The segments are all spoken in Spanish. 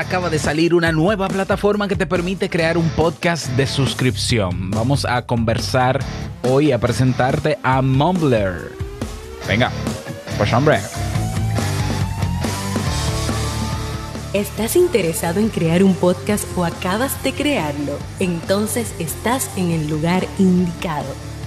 acaba de salir una nueva plataforma que te permite crear un podcast de suscripción. Vamos a conversar hoy a presentarte a Mumbler. Venga, pues hombre. ¿Estás interesado en crear un podcast o acabas de crearlo? Entonces estás en el lugar indicado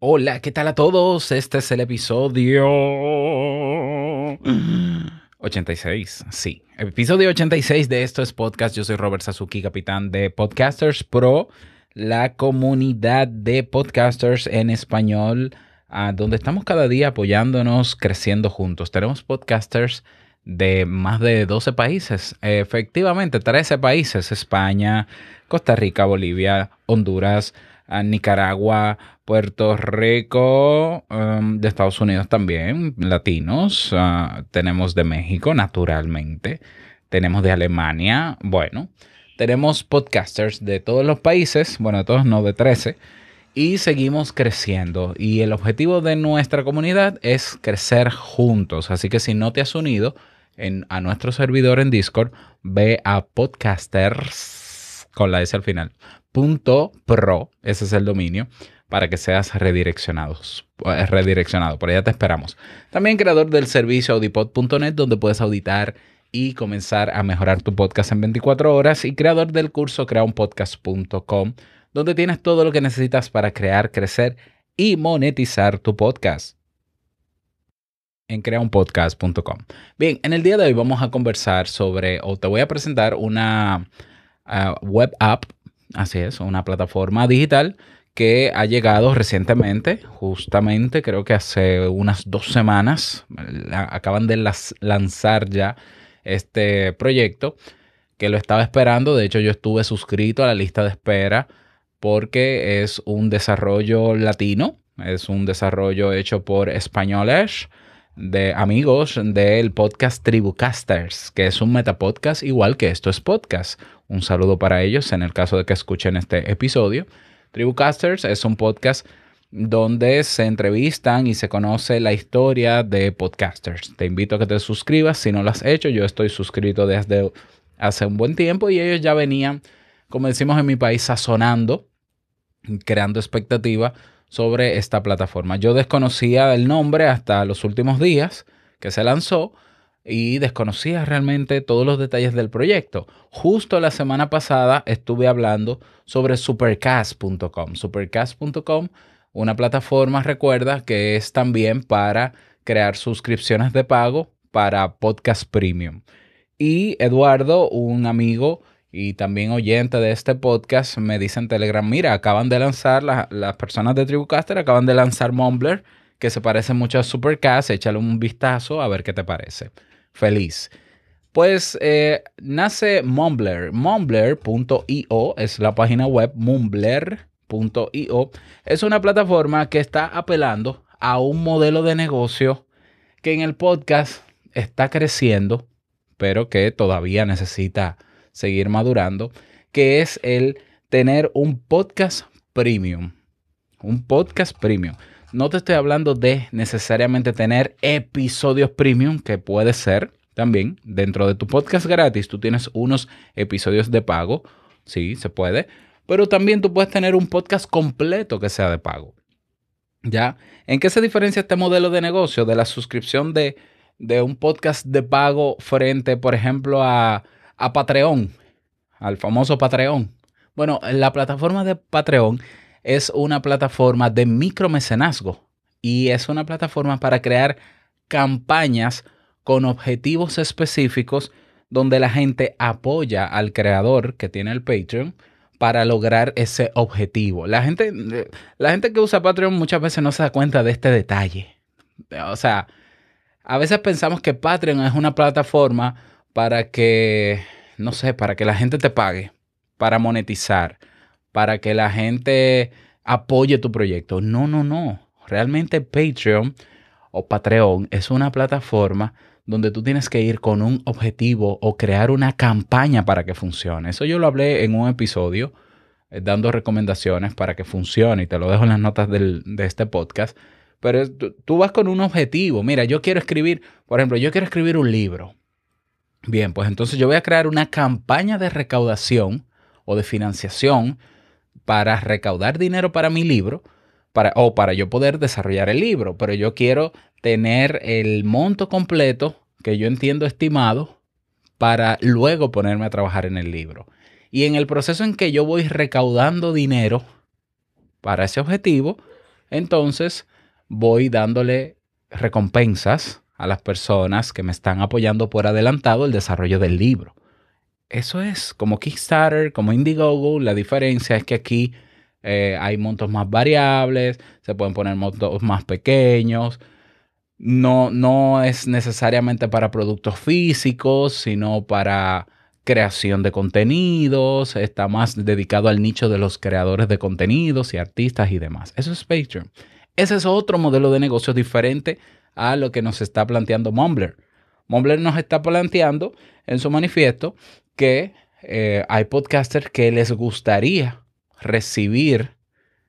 Hola, ¿qué tal a todos? Este es el episodio 86, sí. Episodio 86 de Esto es Podcast. Yo soy Robert Sasuki, capitán de Podcasters Pro, la comunidad de podcasters en español, donde estamos cada día apoyándonos, creciendo juntos. Tenemos podcasters de más de 12 países, efectivamente 13 países, España, Costa Rica, Bolivia, Honduras, Nicaragua, Puerto Rico, um, de Estados Unidos también, latinos, uh, tenemos de México, naturalmente, tenemos de Alemania, bueno, tenemos podcasters de todos los países, bueno, de todos no, de 13, y seguimos creciendo. Y el objetivo de nuestra comunidad es crecer juntos, así que si no te has unido en, a nuestro servidor en Discord, ve a podcasters con la S al final .pro, ese es el dominio, para que seas redireccionados, eh, redireccionado. Por allá te esperamos. También creador del servicio audipod.net, donde puedes auditar y comenzar a mejorar tu podcast en 24 horas. Y creador del curso creaunpodcast.com, donde tienes todo lo que necesitas para crear, crecer y monetizar tu podcast en creaunpodcast.com. Bien, en el día de hoy vamos a conversar sobre, o te voy a presentar una ah, web app Así es, una plataforma digital que ha llegado recientemente, justamente creo que hace unas dos semanas, acaban de lanzar ya este proyecto que lo estaba esperando, de hecho yo estuve suscrito a la lista de espera porque es un desarrollo latino, es un desarrollo hecho por españoles de amigos del podcast Tribucasters, que es un metapodcast igual que esto es podcast. Un saludo para ellos en el caso de que escuchen este episodio. Tribucasters es un podcast donde se entrevistan y se conoce la historia de podcasters. Te invito a que te suscribas si no lo has hecho. Yo estoy suscrito desde hace un buen tiempo y ellos ya venían, como decimos en mi país, sazonando, creando expectativa sobre esta plataforma. Yo desconocía el nombre hasta los últimos días que se lanzó y desconocía realmente todos los detalles del proyecto. Justo la semana pasada estuve hablando sobre supercast.com. Supercast.com, una plataforma, recuerda, que es también para crear suscripciones de pago para podcast premium. Y Eduardo, un amigo y también oyente de este podcast me dice en Telegram, mira, acaban de lanzar, las personas de Tribucaster acaban de lanzar Mumbler, que se parece mucho a Supercast, échale un vistazo a ver qué te parece. Feliz. Pues eh, nace Mumbler. Mumbler.io es la página web, mumbler.io. Es una plataforma que está apelando a un modelo de negocio que en el podcast está creciendo, pero que todavía necesita seguir madurando, que es el tener un podcast premium. Un podcast premium. No te estoy hablando de necesariamente tener episodios premium, que puede ser también dentro de tu podcast gratis. Tú tienes unos episodios de pago, sí, se puede, pero también tú puedes tener un podcast completo que sea de pago. ¿Ya? ¿En qué se diferencia este modelo de negocio de la suscripción de, de un podcast de pago frente, por ejemplo, a a Patreon, al famoso Patreon. Bueno, la plataforma de Patreon es una plataforma de micromecenazgo y es una plataforma para crear campañas con objetivos específicos donde la gente apoya al creador que tiene el Patreon para lograr ese objetivo. La gente, la gente que usa Patreon muchas veces no se da cuenta de este detalle. O sea, a veces pensamos que Patreon es una plataforma para que no sé, para que la gente te pague, para monetizar, para que la gente apoye tu proyecto. No, no, no. Realmente Patreon o Patreon es una plataforma donde tú tienes que ir con un objetivo o crear una campaña para que funcione. Eso yo lo hablé en un episodio eh, dando recomendaciones para que funcione y te lo dejo en las notas de este podcast. Pero tú vas con un objetivo. Mira, yo quiero escribir, por ejemplo, yo quiero escribir un libro. Bien, pues entonces yo voy a crear una campaña de recaudación o de financiación para recaudar dinero para mi libro para, o para yo poder desarrollar el libro, pero yo quiero tener el monto completo que yo entiendo estimado para luego ponerme a trabajar en el libro. Y en el proceso en que yo voy recaudando dinero para ese objetivo, entonces voy dándole recompensas a las personas que me están apoyando por adelantado el desarrollo del libro. Eso es como Kickstarter, como Indiegogo, la diferencia es que aquí eh, hay montos más variables, se pueden poner montos más pequeños. No, no es necesariamente para productos físicos, sino para creación de contenidos. Está más dedicado al nicho de los creadores de contenidos y artistas y demás. Eso es Patreon. Ese es otro modelo de negocio diferente a lo que nos está planteando Mumbler. Mumbler nos está planteando en su manifiesto que eh, hay podcasters que les gustaría recibir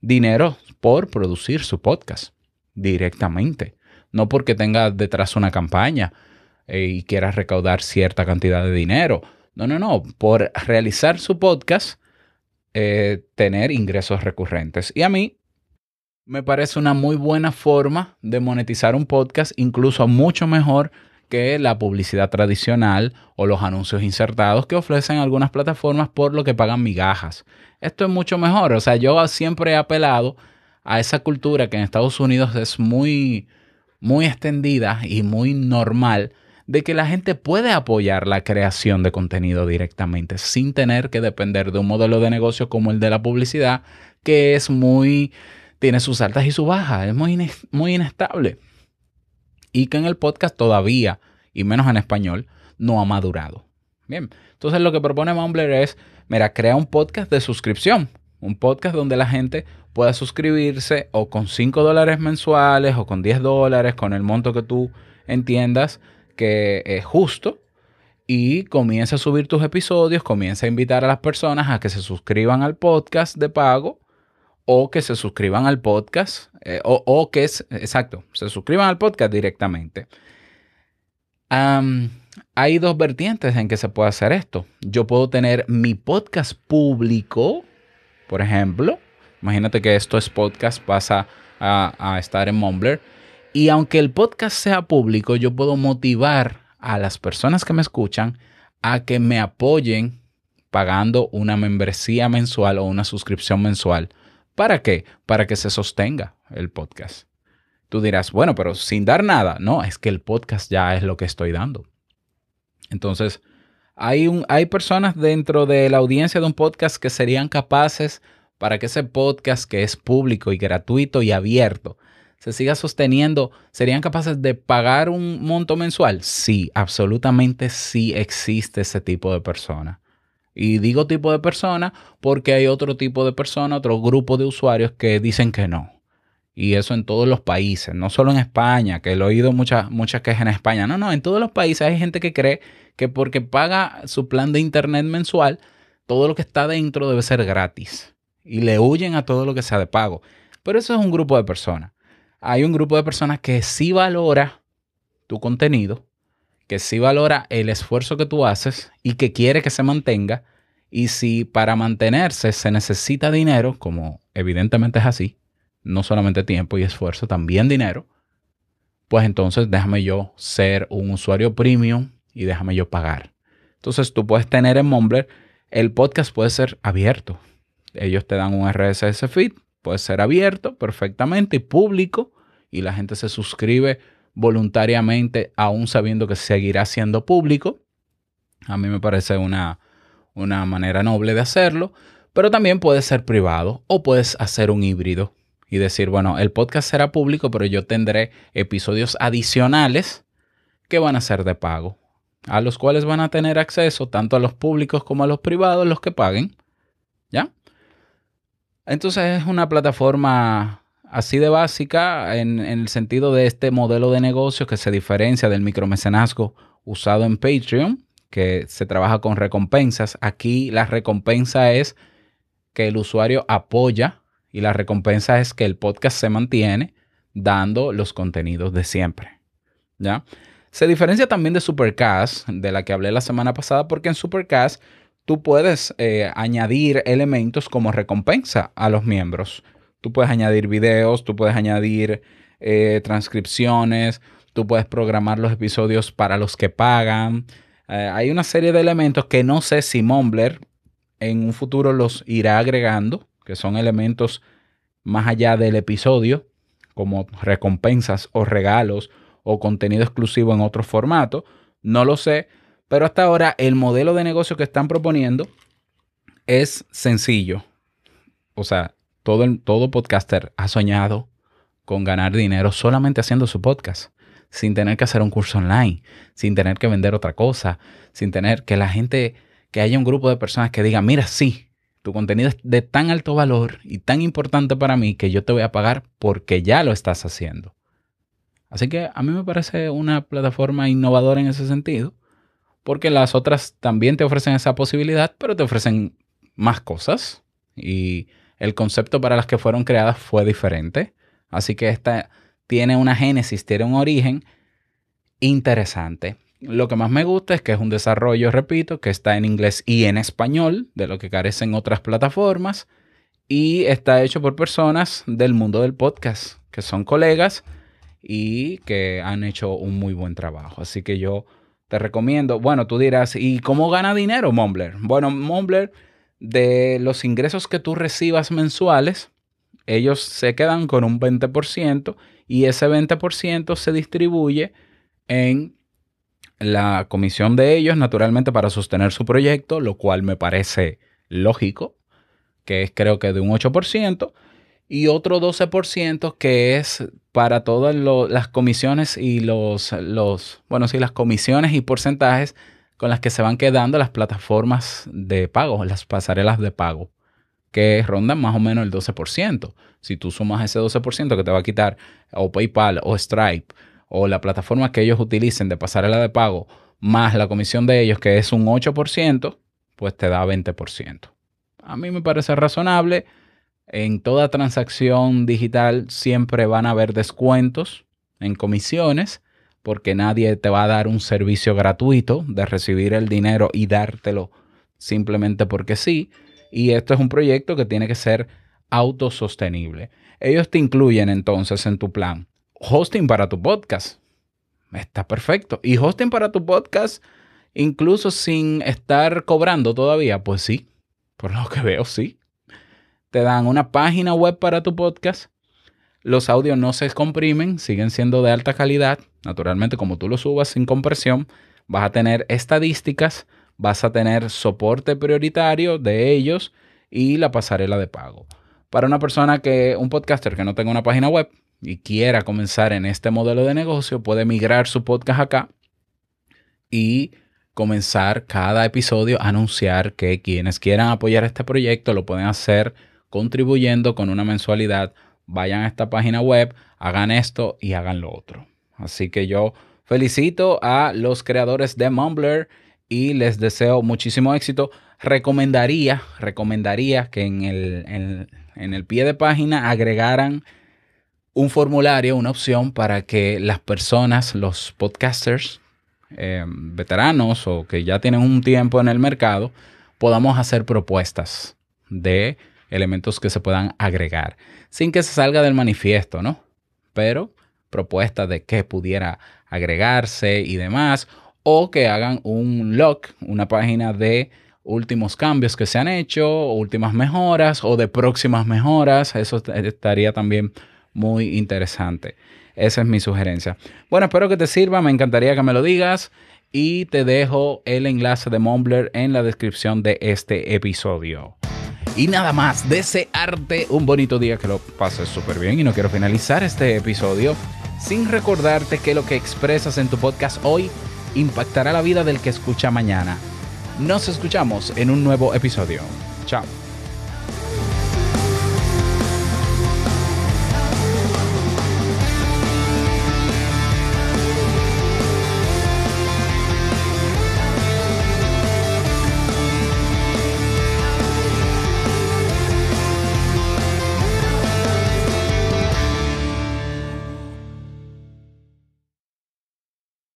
dinero por producir su podcast directamente. No porque tenga detrás una campaña eh, y quiera recaudar cierta cantidad de dinero. No, no, no. Por realizar su podcast, eh, tener ingresos recurrentes. Y a mí me parece una muy buena forma de monetizar un podcast, incluso mucho mejor que la publicidad tradicional o los anuncios insertados que ofrecen algunas plataformas por lo que pagan migajas. Esto es mucho mejor. O sea, yo siempre he apelado a esa cultura que en Estados Unidos es muy, muy extendida y muy normal de que la gente puede apoyar la creación de contenido directamente sin tener que depender de un modelo de negocio como el de la publicidad que es muy tiene sus altas y sus bajas, es muy, muy inestable y que en el podcast todavía, y menos en español, no ha madurado. Bien, entonces lo que propone Mumbler es, mira, crea un podcast de suscripción, un podcast donde la gente pueda suscribirse o con 5 dólares mensuales o con 10 dólares, con el monto que tú entiendas que es justo, y comienza a subir tus episodios, comienza a invitar a las personas a que se suscriban al podcast de pago o que se suscriban al podcast, eh, o, que es, exacto, se suscriban al podcast directamente. hay dos vertientes en que se puede hacer esto. Yo puedo tener mi podcast público, por ejemplo. Imagínate que esto es podcast, pasa a, a estar en Mumbler. Y aunque el podcast sea público, yo puedo motivar a las personas que me escuchan a que me apoyen pagando una membresía mensual o una suscripción mensual ¿Para qué? Para que se sostenga el podcast. Tú dirás, bueno, pero sin dar nada. No, es que el podcast ya es lo que estoy dando. Entonces, hay, un, hay personas dentro de la audiencia de un podcast que serían capaces para que ese podcast que es público y gratuito y abierto se siga sosteniendo, ¿serían capaces de pagar un monto mensual? Sí, absolutamente sí existe ese tipo de persona. Y digo tipo de persona porque hay otro tipo de persona, otro grupo de usuarios que dicen que no. Y eso en todos los países, no solo en España, que lo he oído muchas, muchas quejas en España. No, no, en todos los países hay gente que cree que porque paga su plan de internet mensual, todo lo que está dentro debe ser gratis. Y le huyen a todo lo que sea de pago. Pero eso es un grupo de personas. Hay un grupo de personas que sí valora tu contenido que sí valora el esfuerzo que tú haces y que quiere que se mantenga. Y si para mantenerse se necesita dinero, como evidentemente es así, no solamente tiempo y esfuerzo, también dinero, pues entonces déjame yo ser un usuario premium y déjame yo pagar. Entonces tú puedes tener en Mumbler, el podcast puede ser abierto. Ellos te dan un RSS feed, puede ser abierto perfectamente y público y la gente se suscribe voluntariamente, aún sabiendo que seguirá siendo público. A mí me parece una, una manera noble de hacerlo, pero también puede ser privado o puedes hacer un híbrido y decir, bueno, el podcast será público, pero yo tendré episodios adicionales que van a ser de pago. a los cuales van a tener acceso tanto a los públicos como a los privados, los que paguen. ¿Ya? Entonces es una plataforma así de básica en, el sentido de este modelo de negocio que se diferencia del micromecenazgo usado en Patreon, que se trabaja con recompensas. Aquí la recompensa es que el usuario apoya y la recompensa es que el podcast se mantiene dando los contenidos de siempre. ¿Ya? Se diferencia también de Supercast, de la que hablé la semana pasada, porque en Supercast tú puedes eh, añadir elementos como recompensa a los miembros. Tú puedes añadir videos, tú puedes añadir eh, transcripciones, tú puedes programar los episodios para los que pagan. Eh, hay una serie de elementos que no sé si Mumbler en un futuro los irá agregando, que son elementos más allá del episodio, como recompensas o regalos o contenido exclusivo en otro formato. No lo sé, pero hasta ahora el modelo de negocio que están proponiendo es sencillo. O sea, todo, todo podcaster ha soñado con ganar dinero solamente haciendo su podcast, sin tener que hacer un curso online, sin tener que vender otra cosa, sin tener que la gente, que haya un grupo de personas que diga, mira, sí, tu contenido es de tan alto valor y tan importante para mí que yo te voy a pagar porque ya lo estás haciendo. Así que a mí me parece una plataforma innovadora en ese sentido, porque las otras también te ofrecen esa posibilidad, pero te ofrecen más cosas y el concepto para las que fueron creadas fue diferente. Así que esta tiene una génesis, tiene un origen interesante. Lo que más me gusta es que es un desarrollo, repito, que está en inglés y en español, de lo que carecen otras plataformas, y está hecho por personas del mundo del podcast, que son colegas y que han hecho un muy buen trabajo. Así que yo te recomiendo, bueno, tú dirás, ¿y cómo gana dinero Mumbler? Bueno, Mumbler de los ingresos que tú recibas mensuales, ellos se quedan con un 20% y ese 20% se distribuye en la comisión de ellos, naturalmente, para sostener su proyecto, lo cual me parece lógico, que es creo que de un 8%, y otro 12% que es para todas las comisiones y los, los, bueno, sí, las comisiones y porcentajes con las que se van quedando las plataformas de pago, las pasarelas de pago, que rondan más o menos el 12%. Si tú sumas ese 12% que te va a quitar o PayPal o Stripe o la plataforma que ellos utilicen de pasarela de pago, más la comisión de ellos, que es un 8%, pues te da 20%. A mí me parece razonable. En toda transacción digital siempre van a haber descuentos en comisiones porque nadie te va a dar un servicio gratuito de recibir el dinero y dártelo simplemente porque sí. Y esto es un proyecto que tiene que ser autosostenible. Ellos te incluyen entonces en tu plan hosting para tu podcast. Está perfecto. Y hosting para tu podcast, incluso sin estar cobrando todavía, pues sí. Por lo que veo, sí. Te dan una página web para tu podcast los audios no se comprimen, siguen siendo de alta calidad. Naturalmente, como tú lo subas sin compresión, vas a tener estadísticas, vas a tener soporte prioritario de ellos y la pasarela de pago. Para una persona que, un podcaster que no tenga una página web y quiera comenzar en este modelo de negocio, puede migrar su podcast acá y comenzar cada episodio a anunciar que quienes quieran apoyar este proyecto lo pueden hacer contribuyendo con una mensualidad vayan a esta página web, hagan esto y hagan lo otro. Así que yo felicito a los creadores de Mumbler y les deseo muchísimo éxito. Recomendaría, recomendaría que en el, en, el pie de página agregaran un formulario, una opción para que las personas, los podcasters eh, veteranos o que ya tienen un tiempo en el mercado, podamos hacer propuestas de elementos que se puedan agregar, sin que se salga del manifiesto, ¿no? Pero propuestas de qué pudiera agregarse y demás, o que hagan un log, una página de últimos cambios que se han hecho, últimas mejoras o de próximas mejoras, eso estaría también muy interesante. Esa es mi sugerencia. Bueno, espero que te sirva, me encantaría que me lo digas y te dejo el enlace de Mumbler en la descripción de este episodio. Y nada más, desearte un bonito día, que lo pases súper bien. Y no quiero finalizar este episodio sin recordarte que lo que expresas en tu podcast hoy impactará la vida del que escucha mañana. Nos escuchamos en un nuevo episodio. Chao.